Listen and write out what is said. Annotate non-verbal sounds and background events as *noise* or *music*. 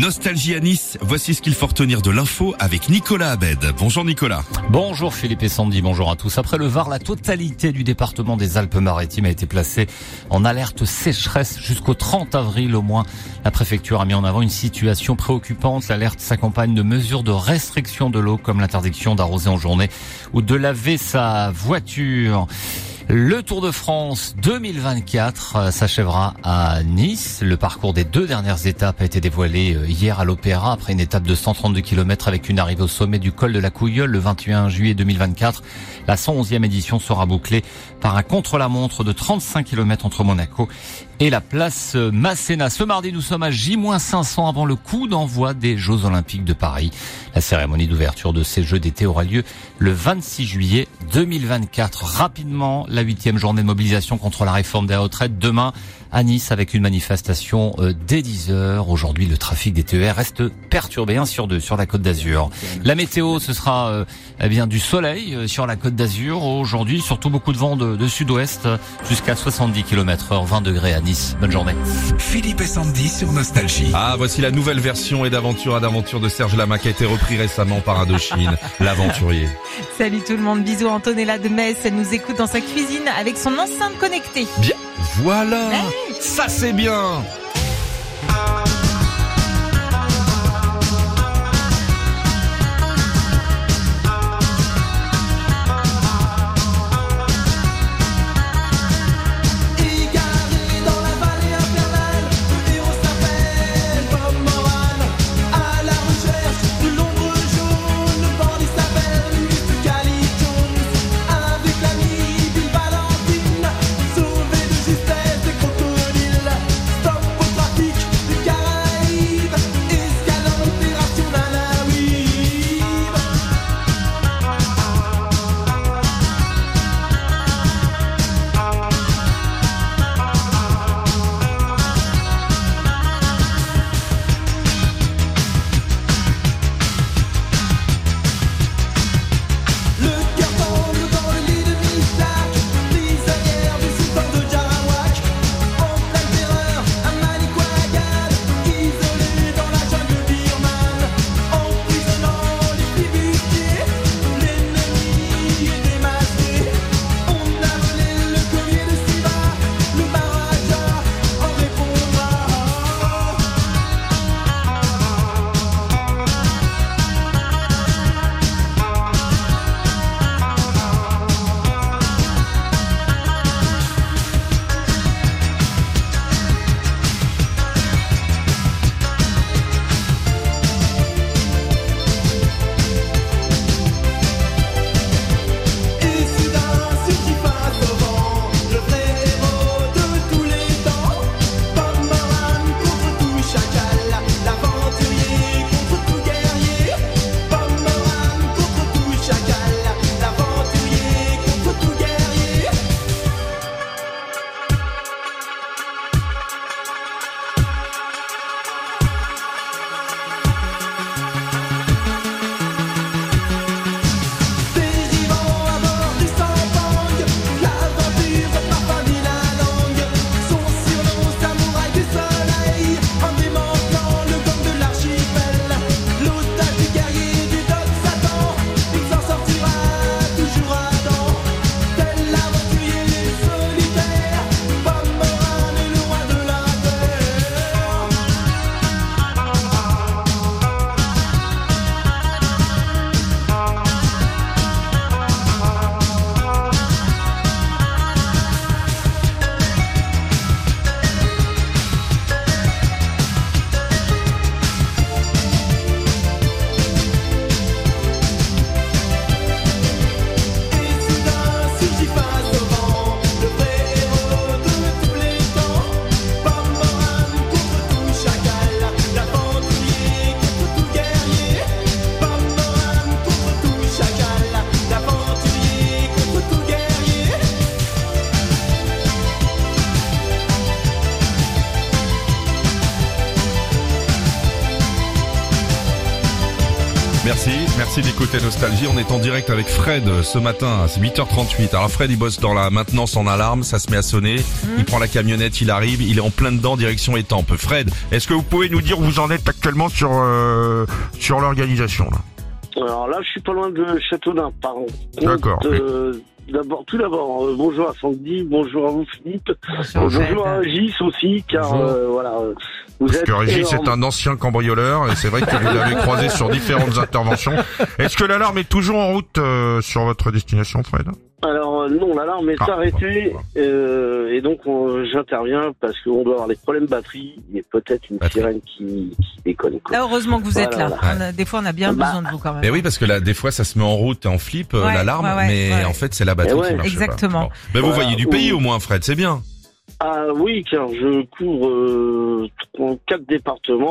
Nostalgie à Nice, voici ce qu'il faut retenir de l'info avec Nicolas Abed. Bonjour Nicolas. Bonjour Philippe et Sandy, bonjour à tous. Après le Var, la totalité du département des Alpes-Maritimes a été placée en alerte sécheresse jusqu'au 30 avril au moins. La préfecture a mis en avant une situation préoccupante. L'alerte s'accompagne de mesures de restriction de l'eau comme l'interdiction d'arroser en journée ou de laver sa voiture. Le Tour de France 2024 euh, s'achèvera à Nice. Le parcours des deux dernières étapes a été dévoilé euh, hier à l'Opéra après une étape de 132 km avec une arrivée au sommet du col de la Couilleule le 21 juillet 2024. La 111e édition sera bouclée par un contre-la-montre de 35 km entre Monaco et la place Masséna. Ce mardi, nous sommes à J-500 avant le coup d'envoi des Jeux Olympiques de Paris. La cérémonie d'ouverture de ces Jeux d'été aura lieu le 26 juillet 2024. Rapidement, huitième journée de mobilisation contre la réforme des retraites demain à Nice avec une manifestation euh, dès 10 heures. Aujourd'hui, le trafic des TER reste perturbé, un sur deux sur la Côte d'Azur. La météo, ce sera euh, eh bien du soleil euh, sur la Côte d'Azur. Aujourd'hui, surtout beaucoup de vent de, de sud-ouest jusqu'à 70 km heure, 20 degrés à Nice. Bonne journée. Philippe et Sandy sur Nostalgie. Ah, voici la nouvelle version et d'aventure à d'aventure de Serge Lama qui a été repris récemment par Indochine, *laughs* l'aventurier. Salut tout le monde, bisous Antonella de Metz, elle nous écoute dans sa cuisine avec son enceinte connectée. Bien, voilà, ça c'est bien. Merci, merci d'écouter Nostalgie. On est en direct avec Fred ce matin, c'est 8h38. Alors Fred, il bosse dans la maintenance en alarme, ça se met à sonner. Il prend la camionnette, il arrive, il est en plein dedans, direction étampe. Fred, est-ce que vous pouvez nous dire où vous en êtes actuellement sur euh, sur l'organisation là? Alors là, je suis pas loin de Châteaudun, par contre. D'accord. Euh, D'abord, tout d'abord, euh, bonjour à Sandy, bonjour à vous Philippe, Bonjour, à Gis aussi, car euh, voilà, vous Parce que Régis est énorme. un ancien cambrioleur et c'est vrai que vous l'avez croisé sur différentes *laughs* interventions. Est-ce que l'alarme est toujours en route euh, sur votre destination, Fred? Alors euh, non, l'alarme est Ah, arrêtée euh, et donc on- j'interviens parce qu'on doit avoir des problèmes de batterie et peut-être une Batterie. sirène qui, qui déconne. Quoi. Là, heureusement que vous êtes Voilà, là. voilà. On a- des fois, on a bien Bah, besoin de vous quand même. Mais oui, parce que là, des fois, ça se met en route et en flip euh, Ouais, l'alarme, ouais, ouais, mais ouais. en fait, c'est la batterie Eh ouais, qui marche exactement. pas. Bon. Mais vous voyez du pays au moins, Fred, c'est bien. Ah oui, car je couvre euh, quatre départements.